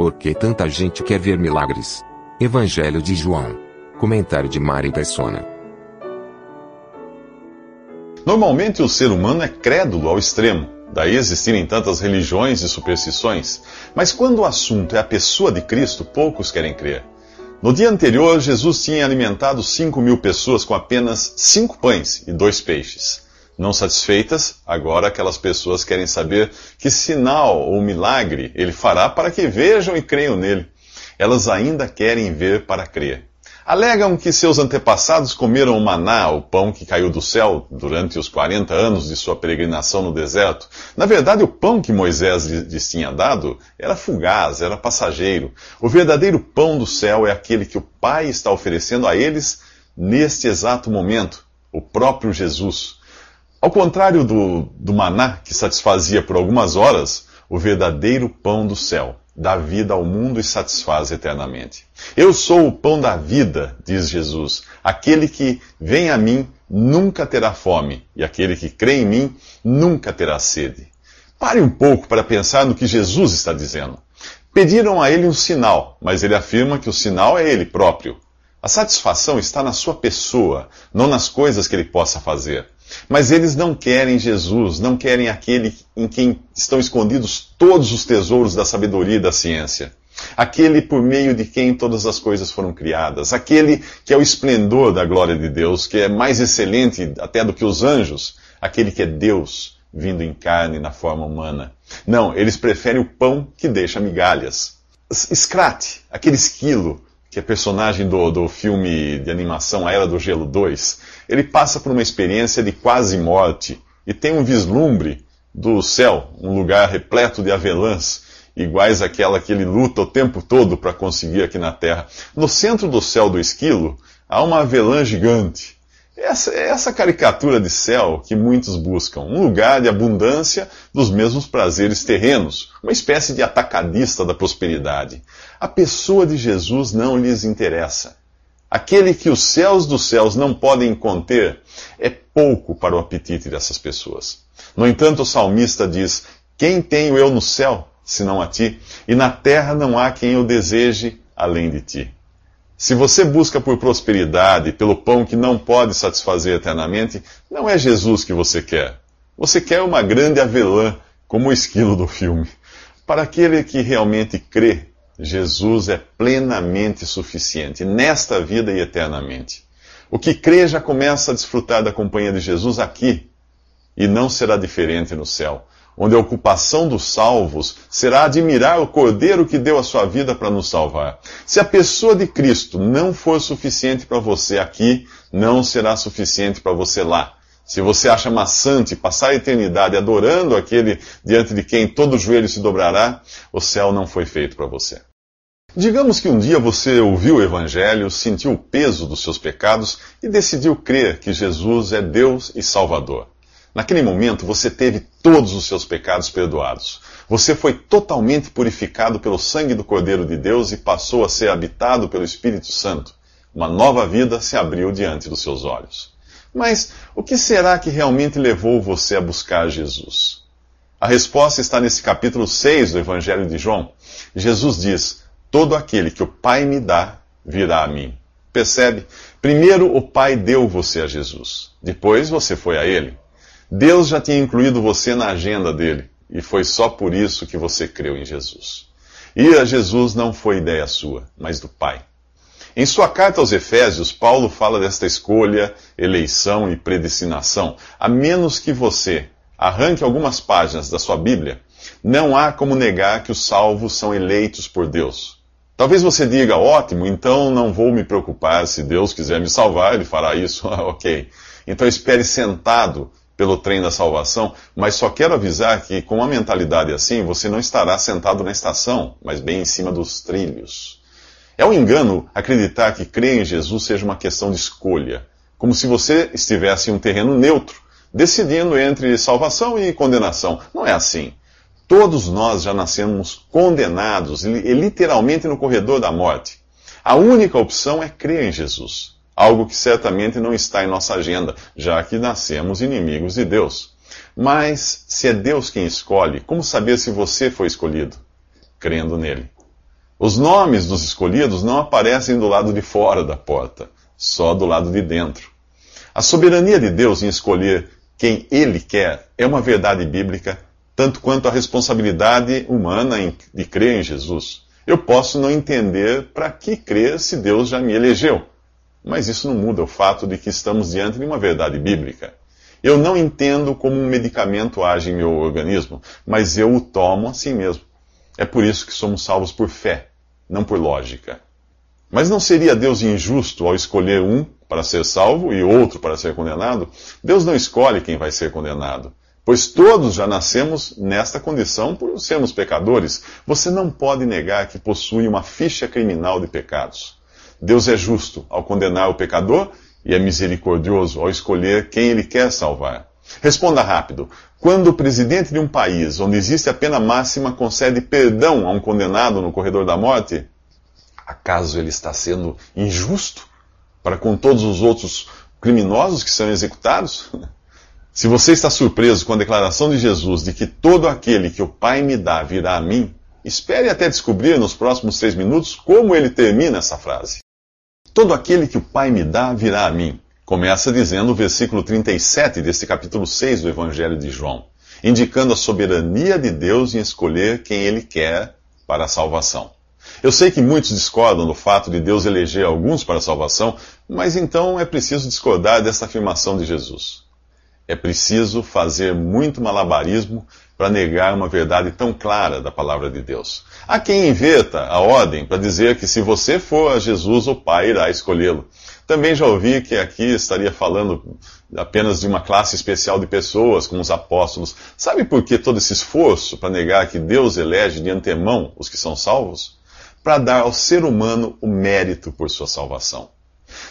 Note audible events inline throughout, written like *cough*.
Por que tanta gente quer ver milagres? Evangelho de João. Comentário de Mari Persona. Normalmente o ser humano é crédulo ao extremo, daí existirem tantas religiões e superstições. Mas quando o assunto é a pessoa de Cristo, poucos querem crer. No dia anterior, Jesus tinha alimentado 5 mil pessoas com apenas cinco pães e dois peixes. Não satisfeitas, agora aquelas pessoas querem saber que sinal ou milagre ele fará para que vejam e creiam nele. Elas ainda querem ver para crer. Alegam que seus antepassados comeram o maná, o pão que caiu do céu, durante os 40 anos de sua peregrinação no deserto. Na verdade, o pão que Moisés lhes tinha dado era fugaz, era passageiro. O verdadeiro pão do céu é aquele que o Pai está oferecendo a eles neste exato momento, o próprio Jesus. Ao contrário do, do maná, que satisfazia por algumas horas, o verdadeiro pão do céu dá vida ao mundo e satisfaz eternamente. Eu sou o pão da vida, diz Jesus. Aquele que vem a mim nunca terá fome, e aquele que crê em mim nunca terá sede. Pare um pouco para pensar no que Jesus está dizendo. Pediram a ele um sinal, mas ele afirma que o sinal é ele próprio. A satisfação está na sua pessoa, não nas coisas que ele possa fazer. Mas eles não querem Jesus, não querem aquele em quem estão escondidos todos os tesouros da sabedoria e da ciência. Aquele por meio de quem todas as coisas foram criadas. Aquele que é o esplendor da glória de Deus, que é mais excelente até do que os anjos. Aquele que é Deus vindo em carne na forma humana. Não, eles preferem o pão que deixa migalhas. Scrat, aquele esquilo, que é personagem do, do filme de animação A Era do Gelo 2, ele passa por uma experiência de quase morte e tem um vislumbre do céu, um lugar repleto de avelãs, iguais àquela que ele luta o tempo todo para conseguir aqui na Terra. No centro do céu do esquilo há uma avelã gigante. Essa essa caricatura de céu que muitos buscam, um lugar de abundância dos mesmos prazeres terrenos, uma espécie de atacadista da prosperidade. A pessoa de Jesus não lhes interessa. Aquele que os céus dos céus não podem conter é pouco para o apetite dessas pessoas. No entanto, o salmista diz: Quem tenho eu no céu, senão a ti? E na terra não há quem eu deseje além de ti. Se você busca por prosperidade, pelo pão que não pode satisfazer eternamente, não é Jesus que você quer. Você quer uma grande avelã, como o esquilo do filme. Para aquele que realmente crê, Jesus é plenamente suficiente, nesta vida e eternamente. O que crê já começa a desfrutar da companhia de Jesus aqui, e não será diferente no céu onde a ocupação dos salvos será admirar o Cordeiro que deu a sua vida para nos salvar. Se a pessoa de Cristo não for suficiente para você aqui, não será suficiente para você lá. Se você acha maçante passar a eternidade adorando aquele diante de quem todo joelho se dobrará, o céu não foi feito para você. Digamos que um dia você ouviu o Evangelho, sentiu o peso dos seus pecados e decidiu crer que Jesus é Deus e Salvador. Naquele momento você teve todos os seus pecados perdoados. Você foi totalmente purificado pelo sangue do Cordeiro de Deus e passou a ser habitado pelo Espírito Santo. Uma nova vida se abriu diante dos seus olhos. Mas o que será que realmente levou você a buscar Jesus? A resposta está nesse capítulo 6 do Evangelho de João. Jesus diz: Todo aquele que o Pai me dá virá a mim. Percebe? Primeiro o Pai deu você a Jesus. Depois você foi a Ele. Deus já tinha incluído você na agenda dele, e foi só por isso que você creu em Jesus. Ir a Jesus não foi ideia sua, mas do Pai. Em sua carta aos Efésios, Paulo fala desta escolha, eleição e predestinação. A menos que você arranque algumas páginas da sua Bíblia, não há como negar que os salvos são eleitos por Deus. Talvez você diga, ótimo, então não vou me preocupar. Se Deus quiser me salvar, Ele fará isso. *laughs* ok. Então espere sentado pelo trem da salvação, mas só quero avisar que com uma mentalidade assim, você não estará sentado na estação, mas bem em cima dos trilhos. É um engano acreditar que crer em Jesus seja uma questão de escolha, como se você estivesse em um terreno neutro, decidindo entre salvação e condenação. Não é assim. Todos nós já nascemos condenados, e literalmente no corredor da morte. A única opção é crer em Jesus, algo que certamente não está em nossa agenda, já que nascemos inimigos de Deus. Mas, se é Deus quem escolhe, como saber se você foi escolhido? Crendo nele. Os nomes dos escolhidos não aparecem do lado de fora da porta, só do lado de dentro. A soberania de Deus em escolher quem Ele quer é uma verdade bíblica tanto quanto a responsabilidade humana de crer em Jesus. Eu posso não entender para que crer se Deus já me elegeu, mas isso não muda o fato de que estamos diante de uma verdade bíblica. Eu não entendo como um medicamento age em meu organismo, mas eu o tomo assim mesmo. É por isso que somos salvos por fé, não por lógica. Mas não seria Deus injusto ao escolher um para ser salvo e outro para ser condenado? Deus não escolhe quem vai ser condenado. Pois todos já nascemos nesta condição por sermos pecadores. Você não pode negar que possui uma ficha criminal de pecados. Deus é justo ao condenar o pecador e é misericordioso ao escolher quem ele quer salvar. Responda rápido. Quando o presidente de um país onde existe a pena máxima concede perdão a um condenado no corredor da morte, acaso ele está sendo injusto para com todos os outros criminosos que são executados? *laughs* Se você está surpreso com a declaração de Jesus de que todo aquele que o Pai me dá virá a mim, espere até descobrir nos próximos três minutos como ele termina essa frase. Todo aquele que o Pai me dá virá a mim. Começa dizendo o versículo 37 deste capítulo 6 do Evangelho de João, indicando a soberania de Deus em escolher quem ele quer para a salvação. Eu sei que muitos discordam do fato de Deus eleger alguns para a salvação, mas então é preciso discordar desta afirmação de Jesus. É preciso fazer muito malabarismo para negar uma verdade tão clara da palavra de Deus. Há quem inventa a ordem para dizer que se você for a Jesus, o Pai irá escolhê-lo. Também já ouvi que aqui estaria falando apenas de uma classe especial de pessoas, como os apóstolos. Sabe por que todo esse esforço para negar que Deus elege de antemão os que são salvos? Para dar ao ser humano o mérito por sua salvação.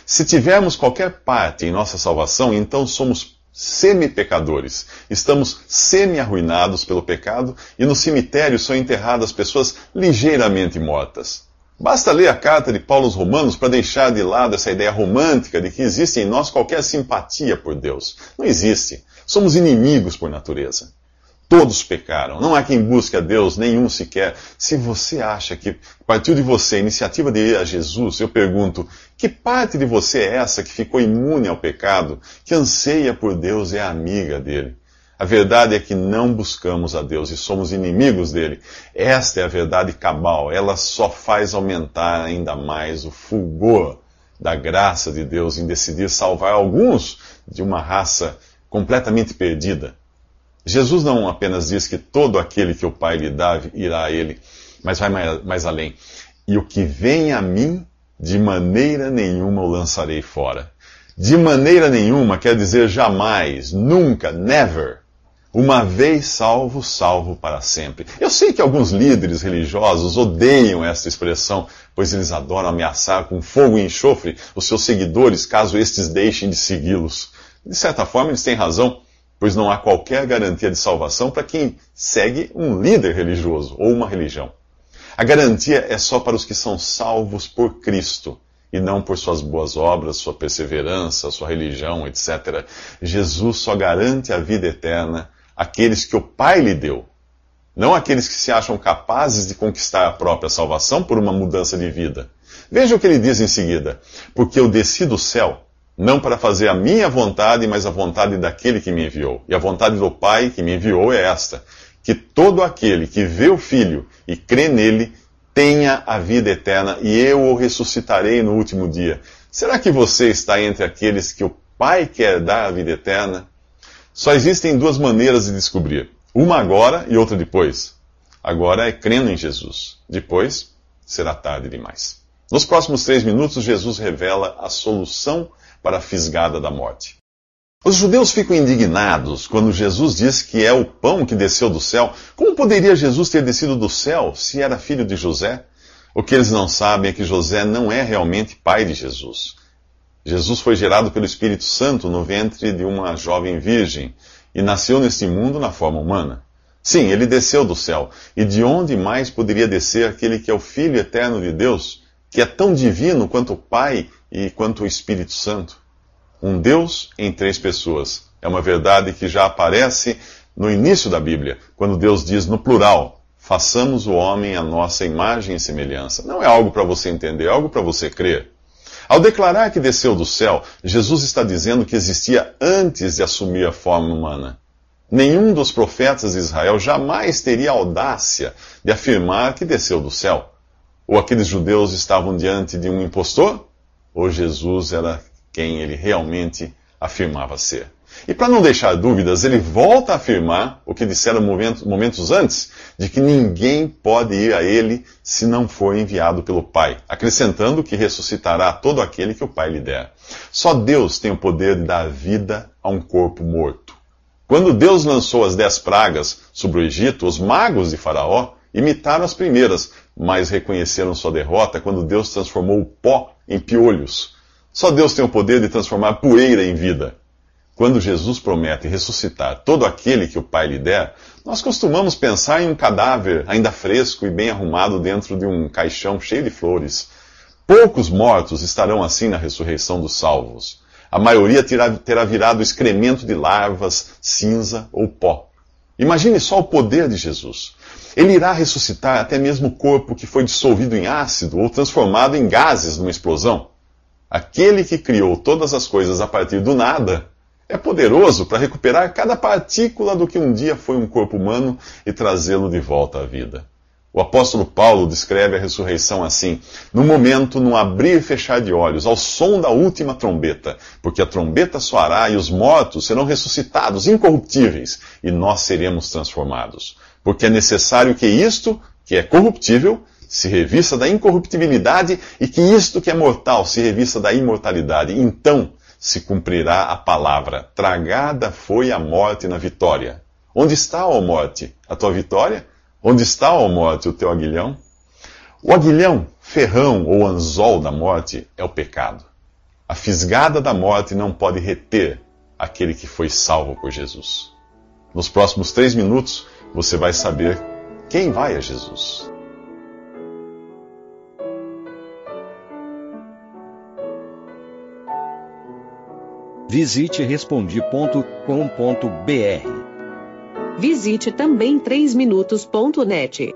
Se tivermos qualquer parte em nossa salvação, então somos semi-pecadores. Estamos semi-arruinados pelo pecado e no cemitério são enterradas pessoas ligeiramente mortas. Basta ler a carta de Paulo aos Romanos para deixar de lado essa ideia romântica de que existe em nós qualquer simpatia por Deus. Não existe. Somos inimigos por natureza. Todos pecaram. Não há quem busque a Deus, nenhum sequer. Se você acha que partiu de você a iniciativa de ir a Jesus, eu pergunto: que parte de você é essa que ficou imune ao pecado, que anseia por Deus e é amiga dele? A verdade é que não buscamos a Deus e somos inimigos dele. Esta é a verdade cabal. Ela só faz aumentar ainda mais o fulgor da graça de Deus em decidir salvar alguns de uma raça completamente perdida. Jesus não apenas diz que todo aquele que o Pai lhe dá irá a ele, mas vai mais, mais além. E o que vem a mim, de maneira nenhuma o lançarei fora. De maneira nenhuma quer dizer jamais, nunca, never. Uma vez salvo, salvo para sempre. Eu sei que alguns líderes religiosos odeiam esta expressão, pois eles adoram ameaçar com fogo e enxofre os seus seguidores caso estes deixem de segui-los. De certa forma, eles têm razão pois não há qualquer garantia de salvação para quem segue um líder religioso ou uma religião. A garantia é só para os que são salvos por Cristo e não por suas boas obras, sua perseverança, sua religião, etc. Jesus só garante a vida eterna àqueles que o Pai lhe deu, não àqueles que se acham capazes de conquistar a própria salvação por uma mudança de vida. Veja o que ele diz em seguida: Porque eu desci do céu não para fazer a minha vontade, mas a vontade daquele que me enviou. E a vontade do Pai que me enviou é esta: que todo aquele que vê o Filho e crê nele tenha a vida eterna, e eu o ressuscitarei no último dia. Será que você está entre aqueles que o Pai quer dar a vida eterna? Só existem duas maneiras de descobrir: uma agora e outra depois. Agora é crendo em Jesus, depois será tarde demais. Nos próximos três minutos, Jesus revela a solução para a fisgada da morte. Os judeus ficam indignados quando Jesus diz que é o pão que desceu do céu. Como poderia Jesus ter descido do céu se era filho de José? O que eles não sabem é que José não é realmente pai de Jesus. Jesus foi gerado pelo Espírito Santo no ventre de uma jovem virgem e nasceu neste mundo na forma humana. Sim, ele desceu do céu. E de onde mais poderia descer aquele que é o Filho eterno de Deus, que é tão divino quanto o Pai e quanto o Espírito Santo? Um Deus em três pessoas. É uma verdade que já aparece no início da Bíblia, quando Deus diz no plural: façamos o homem a nossa imagem e semelhança. Não é algo para você entender, é algo para você crer. Ao declarar que desceu do céu, Jesus está dizendo que existia antes de assumir a forma humana. Nenhum dos profetas de Israel jamais teria audácia de afirmar que desceu do céu. Ou aqueles judeus estavam diante de um impostor, ou Jesus era quem ele realmente afirmava ser. E para não deixar dúvidas, ele volta a afirmar o que disseram momentos, momentos antes, de que ninguém pode ir a ele se não for enviado pelo Pai, acrescentando que ressuscitará todo aquele que o Pai lhe der. Só Deus tem o poder de dar vida a um corpo morto. Quando Deus lançou as dez pragas sobre o Egito, os magos de Faraó imitaram as primeiras, mas reconheceram sua derrota quando Deus transformou o pó em piolhos só Deus tem o poder de transformar poeira em vida. Quando Jesus promete ressuscitar todo aquele que o Pai lhe der, nós costumamos pensar em um cadáver ainda fresco e bem arrumado dentro de um caixão cheio de flores. Poucos mortos estarão assim na ressurreição dos salvos. A maioria terá, virado excremento de larvas, cinza ou pó. Imagine só o poder de Jesus. Ele irá ressuscitar até mesmo o corpo que foi dissolvido em ácido ou transformado em gases numa explosão. Aquele que criou todas as coisas a partir do nada é poderoso para recuperar cada partícula do que um dia foi um corpo humano e trazê-lo de volta à vida. O apóstolo Paulo descreve a ressurreição assim: no momento, num abrir e fechar de olhos, ao som da última trombeta, porque a trombeta soará e os mortos serão ressuscitados, incorruptíveis, e nós seremos transformados. Porque é necessário que isto, que é corruptível, se revista da incorruptibilidade e que isto que é mortal se revista da imortalidade. Então se cumprirá a palavra: tragada foi a morte na vitória. Onde está, ó morte, a tua vitória? Onde está, ó morte, o teu aguilhão? O aguilhão, ferrão ou anzol da morte é o pecado. A fisgada da morte não pode reter aquele que foi salvo por Jesus. Nos próximos três minutos, você vai saber quem vai a Jesus. Visite respondi.com.br. Visite também 3minutos.net.